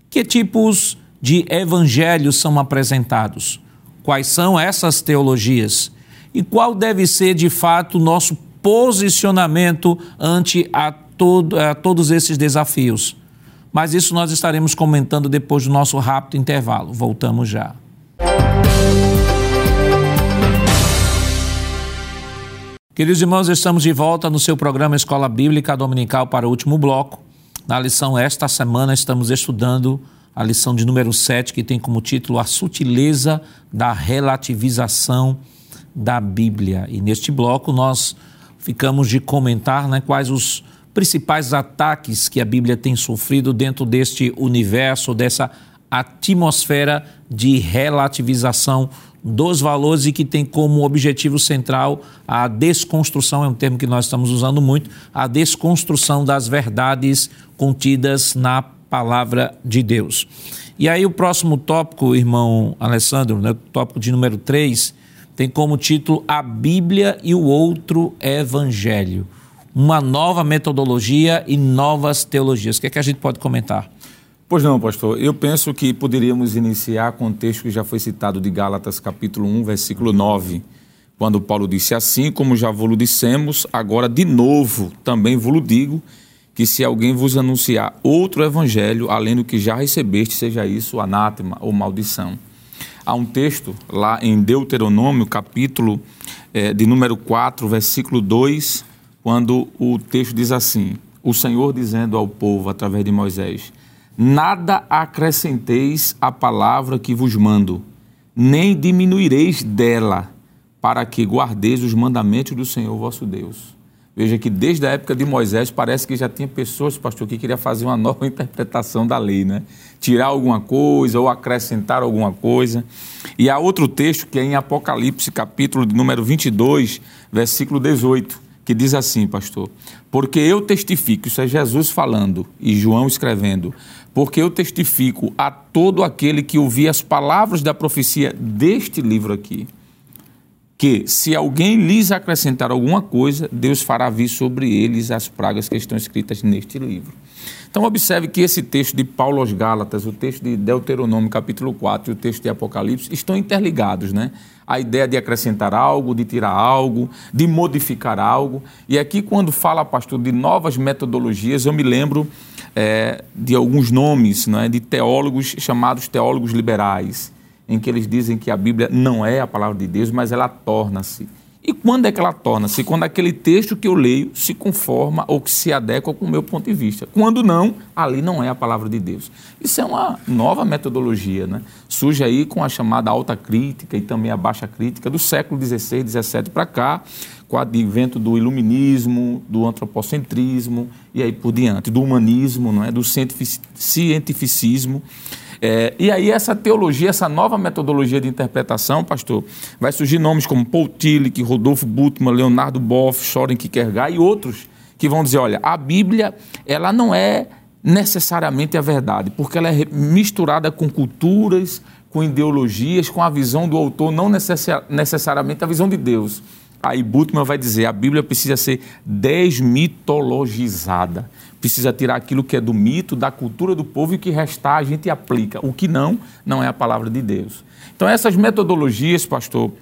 Que tipos de evangelhos são apresentados? Quais são essas teologias? E qual deve ser, de fato, o nosso posicionamento ante a, todo, a todos esses desafios? Mas isso nós estaremos comentando depois do nosso rápido intervalo. Voltamos já. Queridos irmãos, estamos de volta no seu programa Escola Bíblica Dominical para o último bloco. Na lição esta semana estamos estudando a lição de número 7, que tem como título A Sutileza da Relativização da Bíblia. E neste bloco nós ficamos de comentar né, quais os principais ataques que a Bíblia tem sofrido dentro deste universo, dessa atmosfera de relativização dos valores e que tem como objetivo central a desconstrução, é um termo que nós estamos usando muito, a desconstrução das verdades contidas na palavra de Deus. E aí o próximo tópico, irmão Alessandro, né, tópico de número 3, tem como título A Bíblia e o Outro Evangelho. Uma nova metodologia e novas teologias. O que, é que a gente pode comentar? Pois não, pastor. Eu penso que poderíamos iniciar com o texto que já foi citado de Gálatas, capítulo 1, versículo 9, quando Paulo disse assim: Como já vos dissemos, agora de novo também vos digo, que se alguém vos anunciar outro evangelho, além do que já recebeste, seja isso anátema ou maldição. Há um texto lá em Deuteronômio, capítulo é, de número 4, versículo 2, quando o texto diz assim: O Senhor dizendo ao povo através de Moisés Nada acrescenteis à palavra que vos mando, nem diminuireis dela, para que guardeis os mandamentos do Senhor vosso Deus. Veja que desde a época de Moisés parece que já tinha pessoas, pastor, que queria fazer uma nova interpretação da lei, né? Tirar alguma coisa ou acrescentar alguma coisa. E há outro texto que é em Apocalipse, capítulo número 22, versículo 18, que diz assim, pastor: Porque eu testifico, isso é Jesus falando e João escrevendo, porque eu testifico a todo aquele que ouvir as palavras da profecia deste livro aqui, que se alguém lhes acrescentar alguma coisa, Deus fará vir sobre eles as pragas que estão escritas neste livro. Então observe que esse texto de Paulo aos Gálatas, o texto de Deuteronômio capítulo 4 e o texto de Apocalipse estão interligados, né? A ideia de acrescentar algo, de tirar algo, de modificar algo. E aqui quando fala, pastor, de novas metodologias, eu me lembro é, de alguns nomes né, de teólogos chamados teólogos liberais, em que eles dizem que a Bíblia não é a palavra de Deus, mas ela torna-se. E quando é que ela torna-se? Quando aquele texto que eu leio se conforma ou que se adequa com o meu ponto de vista. Quando não, ali não é a palavra de Deus. Isso é uma nova metodologia, né? Surge aí com a chamada alta crítica e também a baixa crítica do século XVI, XVII para cá, com o advento do iluminismo, do antropocentrismo e aí por diante, do humanismo, não é? do cientificismo. É, e aí essa teologia, essa nova metodologia de interpretação, pastor, vai surgir nomes como Paul Tillich, Rodolfo Bultmann, Leonardo Boff, Soren Kierkegaard e outros que vão dizer, olha, a Bíblia ela não é necessariamente a verdade, porque ela é misturada com culturas, com ideologias, com a visão do autor, não necessariamente a visão de Deus. Aí Bultmann vai dizer: a Bíblia precisa ser desmitologizada. Precisa tirar aquilo que é do mito, da cultura do povo e o que restar a gente aplica. O que não, não é a palavra de Deus. Então, essas metodologias, pastor,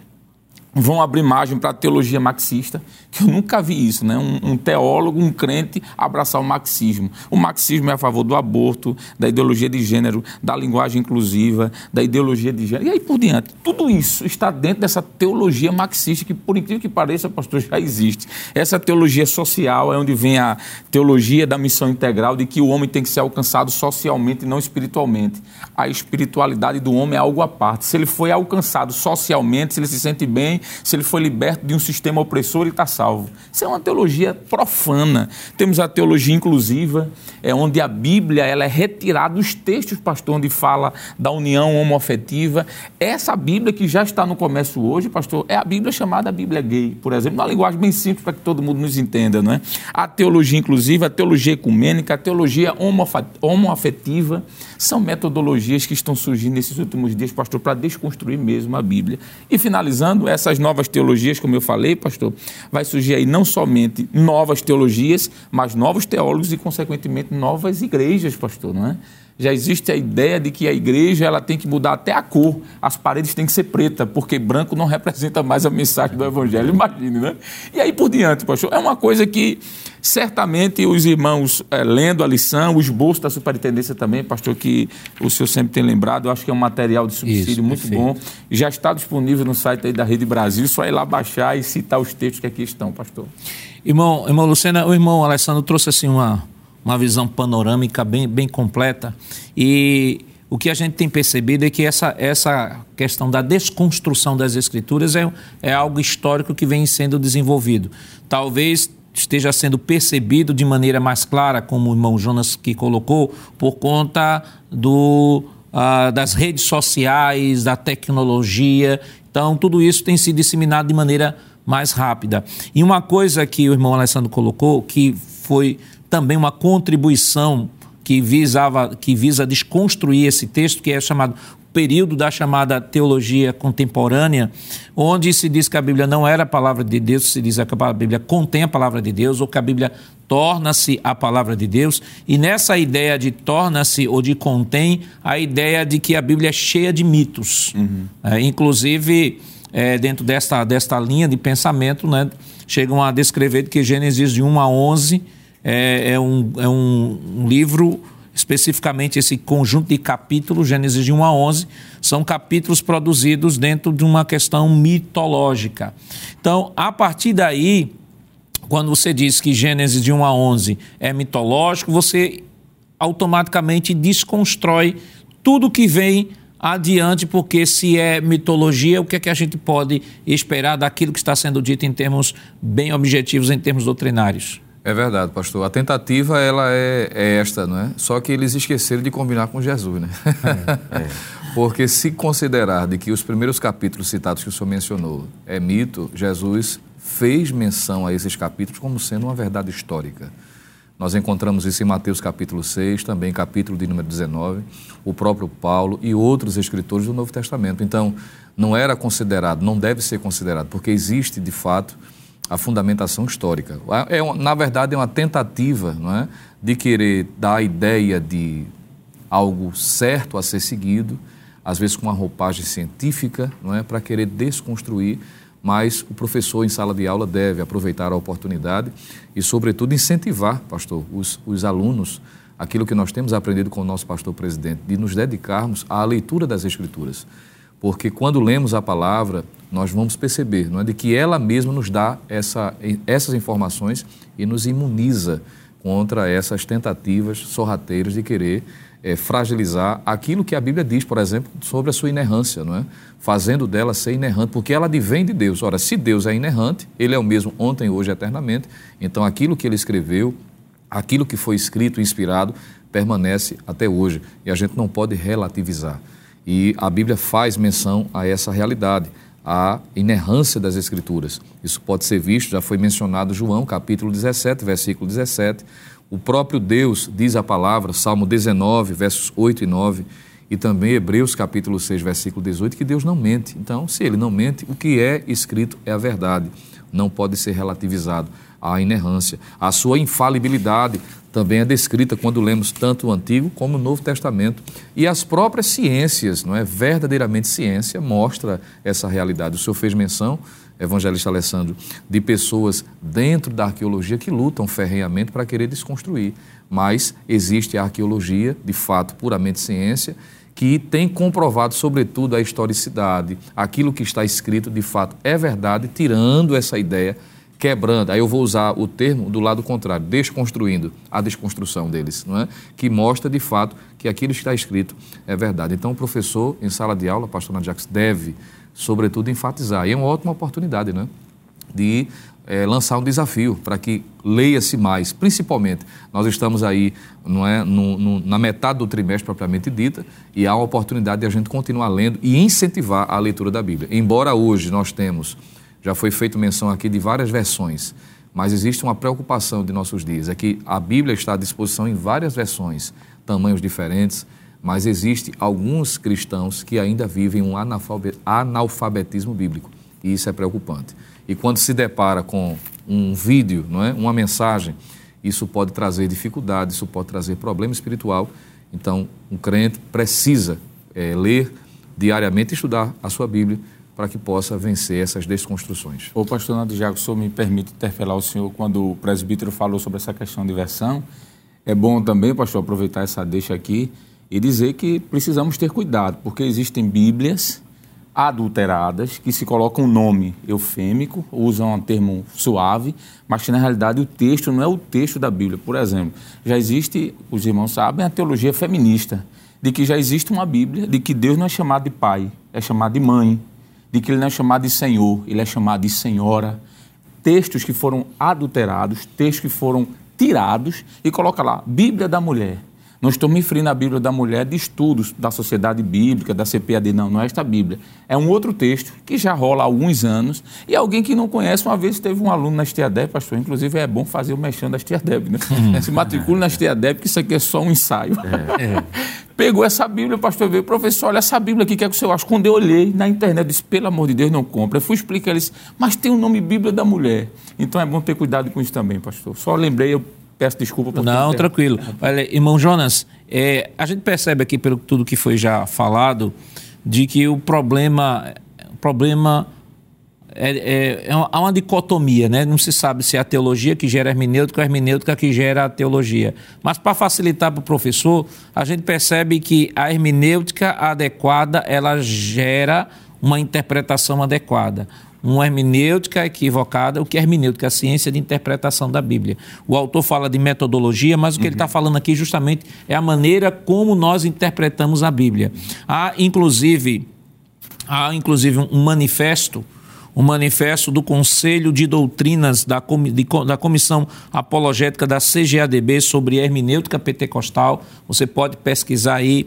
vão abrir margem para a teologia marxista, que eu nunca vi isso, né? Um, um, teólogo, um crente abraçar o marxismo. O marxismo é a favor do aborto, da ideologia de gênero, da linguagem inclusiva, da ideologia de gênero, e aí por diante. Tudo isso está dentro dessa teologia marxista, que por incrível que pareça, pastor, já existe. Essa teologia social é onde vem a teologia da missão integral, de que o homem tem que ser alcançado socialmente e não espiritualmente. A espiritualidade do homem é algo à parte. Se ele foi alcançado socialmente, se ele se sente bem, se ele foi liberto de um sistema opressor, ele está salvo. Isso é uma teologia profana. Temos a teologia inclusiva, é onde a Bíblia ela é retirada dos textos, pastor, onde fala da união homoafetiva. Essa Bíblia que já está no comércio hoje, pastor, é a Bíblia chamada Bíblia gay, por exemplo, uma linguagem bem simples para que todo mundo nos entenda, não é? A teologia inclusiva, a teologia ecumênica, a teologia homoafetiva, são metodologias que estão surgindo nesses últimos dias, pastor, para desconstruir mesmo a Bíblia. E finalizando, essas novas teologias, como eu falei, pastor, vai surgir aí não somente novas teologias, mas novos teólogos e, consequentemente, novas igrejas, pastor, não é? Já existe a ideia de que a igreja ela tem que mudar até a cor. As paredes têm que ser preta, porque branco não representa mais a mensagem do evangelho. Imagine, né? E aí por diante, pastor. É uma coisa que certamente os irmãos, é, lendo a lição, o esboço da superintendência também, pastor, que o senhor sempre tem lembrado, eu acho que é um material de subsídio Isso, muito perfeito. bom. Já está disponível no site da Rede Brasil, só ir lá baixar e citar os textos que aqui estão, pastor. Irmão, irmão Lucena, o irmão Alessandro trouxe assim uma uma visão panorâmica bem, bem completa. E o que a gente tem percebido é que essa, essa questão da desconstrução das escrituras é, é algo histórico que vem sendo desenvolvido. Talvez esteja sendo percebido de maneira mais clara, como o irmão Jonas que colocou, por conta do, uh, das redes sociais, da tecnologia. Então, tudo isso tem sido disseminado de maneira mais rápida. E uma coisa que o irmão Alessandro colocou, que foi também uma contribuição que, visava, que visa desconstruir esse texto, que é chamado período da chamada teologia contemporânea, onde se diz que a Bíblia não era a palavra de Deus, se diz que a Bíblia contém a palavra de Deus, ou que a Bíblia torna-se a palavra de Deus, e nessa ideia de torna-se ou de contém, a ideia de que a Bíblia é cheia de mitos. Uhum. É, inclusive, é, dentro desta, desta linha de pensamento, né, chegam a descrever que Gênesis de 1 a 11 é, é, um, é um, livro especificamente esse conjunto de capítulos, Gênesis de 1 a 11, são capítulos produzidos dentro de uma questão mitológica. Então, a partir daí, quando você diz que Gênesis de 1 a 11 é mitológico, você automaticamente desconstrói tudo que vem adiante, porque se é mitologia, o que é que a gente pode esperar daquilo que está sendo dito em termos bem objetivos, em termos doutrinários? É verdade, pastor. A tentativa ela é, é, esta, não é? Só que eles esqueceram de combinar com Jesus, né? É, é. Porque se considerar de que os primeiros capítulos citados que o senhor mencionou é mito, Jesus fez menção a esses capítulos como sendo uma verdade histórica. Nós encontramos isso em Mateus capítulo 6, também capítulo de número 19, o próprio Paulo e outros escritores do Novo Testamento. Então, não era considerado, não deve ser considerado, porque existe de fato a fundamentação histórica. É, na verdade, é uma tentativa não é, de querer dar a ideia de algo certo a ser seguido, às vezes com uma roupagem científica, não é, para querer desconstruir, mas o professor em sala de aula deve aproveitar a oportunidade e, sobretudo, incentivar, pastor, os, os alunos, aquilo que nós temos aprendido com o nosso pastor presidente, de nos dedicarmos à leitura das Escrituras. Porque quando lemos a palavra, nós vamos perceber não é, de que ela mesma nos dá essa, essas informações e nos imuniza contra essas tentativas sorrateiras de querer é, fragilizar aquilo que a Bíblia diz, por exemplo, sobre a sua inerrância, não é? fazendo dela ser inerrante, porque ela advém de Deus. Ora, se Deus é inerrante, Ele é o mesmo ontem, hoje e eternamente, então aquilo que Ele escreveu, aquilo que foi escrito, inspirado, permanece até hoje e a gente não pode relativizar. E a Bíblia faz menção a essa realidade a inerrância das Escrituras. Isso pode ser visto, já foi mencionado João, capítulo 17, versículo 17. O próprio Deus diz a palavra, Salmo 19, versos 8 e 9, e também Hebreus, capítulo 6, versículo 18, que Deus não mente. Então, se ele não mente, o que é escrito é a verdade, não pode ser relativizado a inerrância. A sua infalibilidade também é descrita quando lemos tanto o Antigo como o Novo Testamento. E as próprias ciências, não é? Verdadeiramente ciência mostra essa realidade. O senhor fez menção, evangelista Alessandro, de pessoas dentro da arqueologia que lutam ferrenhamente para querer desconstruir. Mas existe a arqueologia, de fato, puramente ciência, que tem comprovado, sobretudo, a historicidade, aquilo que está escrito, de fato, é verdade, tirando essa ideia quebrando, aí eu vou usar o termo do lado contrário, desconstruindo a desconstrução deles, não é? que mostra de fato que aquilo que está escrito é verdade. Então, o professor, em sala de aula, pastor Nadiax, deve, sobretudo, enfatizar. E é uma ótima oportunidade né? de é, lançar um desafio para que leia-se mais. Principalmente, nós estamos aí não é, no, no, na metade do trimestre propriamente dita e há uma oportunidade de a gente continuar lendo e incentivar a leitura da Bíblia. Embora hoje nós temos já foi feito menção aqui de várias versões, mas existe uma preocupação de nossos dias, é que a Bíblia está à disposição em várias versões, tamanhos diferentes, mas existe alguns cristãos que ainda vivem um analfabetismo bíblico. E isso é preocupante. E quando se depara com um vídeo, não é? uma mensagem, isso pode trazer dificuldade, isso pode trazer problema espiritual. Então, um crente precisa é, ler diariamente, estudar a sua Bíblia, para que possa vencer essas desconstruções. O pastor Nando Jago, o me permite interpelar o senhor quando o presbítero falou sobre essa questão de versão. É bom também, pastor, aproveitar essa deixa aqui e dizer que precisamos ter cuidado, porque existem Bíblias adulteradas que se colocam um nome eufêmico, usam um termo suave, mas que na realidade o texto não é o texto da Bíblia. Por exemplo, já existe, os irmãos sabem, a teologia feminista, de que já existe uma Bíblia, de que Deus não é chamado de pai, é chamado de mãe, de que ele não é chamado de Senhor, ele é chamado de Senhora. Textos que foram adulterados, textos que foram tirados e coloca lá, Bíblia da Mulher. Não estou me referindo à Bíblia da mulher de estudos da Sociedade Bíblica, da CPAD, não, não é esta Bíblia. É um outro texto que já rola há alguns anos e alguém que não conhece, uma vez teve um aluno na STEADEB, pastor, inclusive é bom fazer o mexendo da STEADEB, né? Hum. Se matricule na STEADEB, que isso aqui é só um ensaio. É. Pegou essa Bíblia, pastor, veio, professor, olha essa Bíblia aqui, que é que o senhor acha? Quando eu olhei na internet, disse, pelo amor de Deus, não compra. Eu fui explicar, ele disse, mas tem o nome Bíblia da mulher. Então é bom ter cuidado com isso também, pastor. Só lembrei, eu Peço desculpa por Não, tranquilo. Olha, irmão Jonas, é, a gente percebe aqui, pelo tudo que foi já falado, de que o problema, o problema é, é, é há uma dicotomia, né? Não se sabe se é a teologia que gera a hermenêutica ou a hermenêutica que gera a teologia. Mas para facilitar para o professor, a gente percebe que a hermenêutica adequada ela gera uma interpretação adequada uma hermenêutica equivocada. O que é hermenêutica? A ciência de interpretação da Bíblia. O autor fala de metodologia, mas o que uhum. ele está falando aqui justamente é a maneira como nós interpretamos a Bíblia. Há, inclusive, há, inclusive um manifesto um manifesto do Conselho de Doutrinas da, da Comissão Apologética da CGADB sobre hermenêutica pentecostal. Você pode pesquisar aí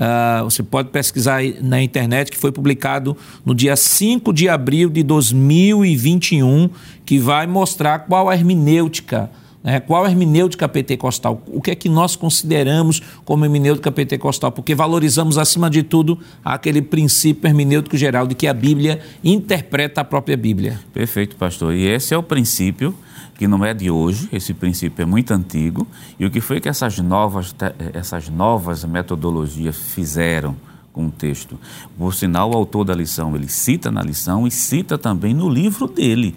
Uh, você pode pesquisar na internet, que foi publicado no dia 5 de abril de 2021, que vai mostrar qual a hermenêutica, né? qual a hermenêutica pentecostal, o que é que nós consideramos como hermenêutica pentecostal, porque valorizamos, acima de tudo, aquele princípio hermenêutico geral de que a Bíblia interpreta a própria Bíblia. Perfeito, pastor. E esse é o princípio que não é de hoje, esse princípio é muito antigo, e o que foi que essas novas, essas novas metodologias fizeram com o texto? Por sinal, o autor da lição, ele cita na lição e cita também no livro dele,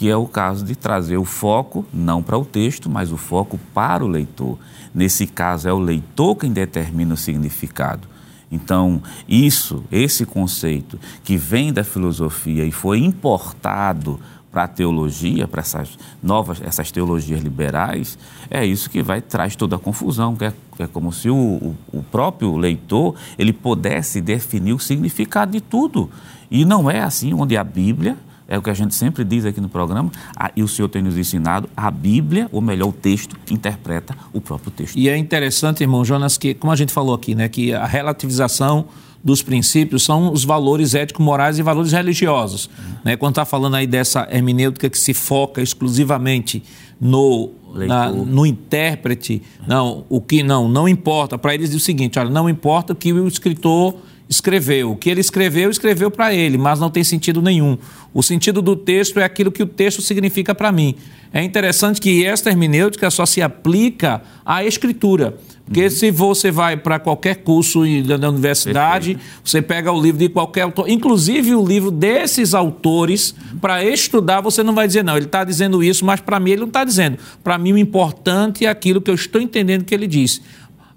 que é o caso de trazer o foco não para o texto, mas o foco para o leitor. Nesse caso, é o leitor quem determina o significado. Então, isso, esse conceito que vem da filosofia e foi importado para a teologia, para essas novas, essas teologias liberais, é isso que vai traz toda a confusão, que é, é como se o, o, o, próprio leitor ele pudesse definir o significado de tudo. E não é assim onde a Bíblia, é o que a gente sempre diz aqui no programa, a, e o Senhor tem nos ensinado, a Bíblia, ou melhor, o texto, interpreta o próprio texto. E é interessante, irmão Jonas, que, como a gente falou aqui, né, que a relativização dos princípios são os valores ético-morais e valores religiosos. Uhum. Né? Quando está falando aí dessa hermenêutica que se foca exclusivamente no, na, no intérprete, não, o que não, não importa. Para eles diz o seguinte: olha, não importa o que o escritor escreveu. O que ele escreveu, escreveu para ele, mas não tem sentido nenhum. O sentido do texto é aquilo que o texto significa para mim. É interessante que esta hermenêutica só se aplica à escritura. Porque uhum. se você vai para qualquer curso da universidade, Perfeito. você pega o livro de qualquer autor, inclusive o livro desses autores, para estudar, você não vai dizer, não, ele está dizendo isso, mas para mim ele não está dizendo. Para mim o importante é aquilo que eu estou entendendo que ele disse.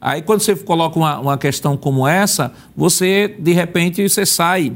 Aí quando você coloca uma, uma questão como essa, você, de repente, você sai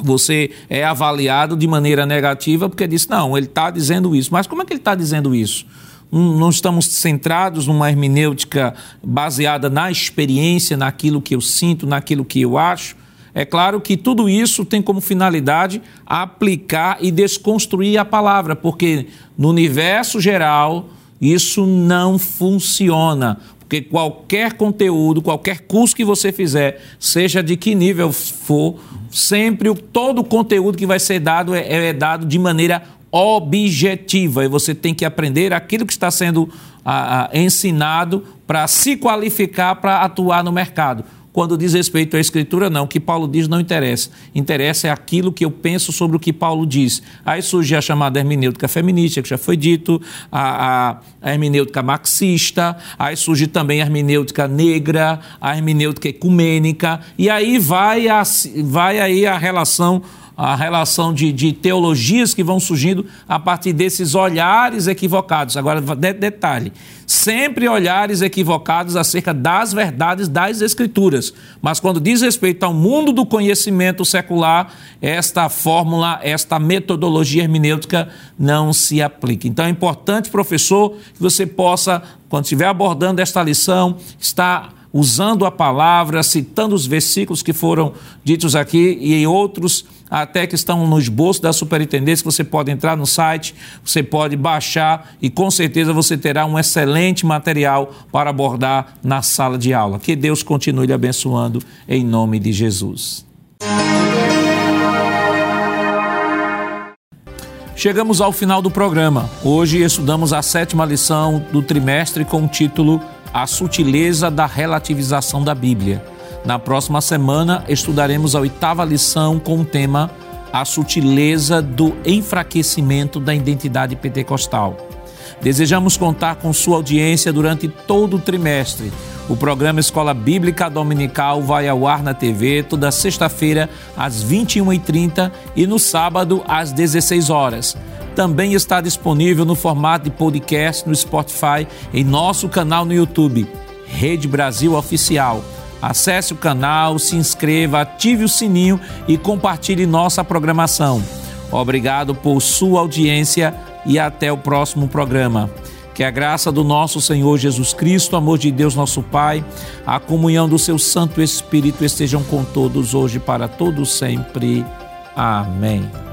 você é avaliado de maneira negativa porque diz, não, ele está dizendo isso. Mas como é que ele está dizendo isso? não estamos centrados numa hermenêutica baseada na experiência, naquilo que eu sinto, naquilo que eu acho. É claro que tudo isso tem como finalidade aplicar e desconstruir a palavra, porque no universo geral isso não funciona. Porque qualquer conteúdo, qualquer curso que você fizer, seja de que nível for, sempre todo o conteúdo que vai ser dado é, é dado de maneira objetiva e você tem que aprender aquilo que está sendo a, a, ensinado para se qualificar para atuar no mercado. Quando diz respeito à Escritura, não. O que Paulo diz não interessa. Interessa é aquilo que eu penso sobre o que Paulo diz. Aí surge a chamada hermenêutica feminista, que já foi dito, a, a, hermenêutica marxista, aí surge também a hermenêutica negra, a hermenêutica ecumênica, e aí vai, a, vai aí a relação a relação de, de, teologias que vão surgindo a partir desses olhares equivocados. Agora, de, detalhe: sempre olhares equivocados acerca das verdades das Escrituras. Mas quando diz respeito ao mundo do conhecimento secular, esta fórmula, esta metodologia hermenêutica não se aplica. Então é importante, professor, que você possa, quando estiver abordando esta lição, estar usando a palavra, citando os versículos que foram ditos aqui e outros até que estão no esboço da superintendência, você pode entrar no site, você pode baixar e com certeza você terá um excelente material para abordar na sala de aula. Que Deus continue lhe abençoando em nome de Jesus. Chegamos ao final do programa. Hoje estudamos a sétima lição do trimestre com o título A Sutileza da Relativização da Bíblia. Na próxima semana estudaremos a oitava lição com o tema A Sutileza do Enfraquecimento da Identidade Pentecostal. Desejamos contar com sua audiência durante todo o trimestre. O programa Escola Bíblica Dominical vai ao ar na TV toda sexta-feira às 21h30 e no sábado às 16 horas. Também está disponível no formato de podcast no Spotify em nosso canal no YouTube, Rede Brasil Oficial. Acesse o canal, se inscreva, ative o sininho e compartilhe nossa programação. Obrigado por sua audiência e até o próximo programa. Que a graça do nosso Senhor Jesus Cristo, o amor de Deus nosso Pai, a comunhão do seu Santo Espírito estejam com todos hoje para todos sempre. Amém.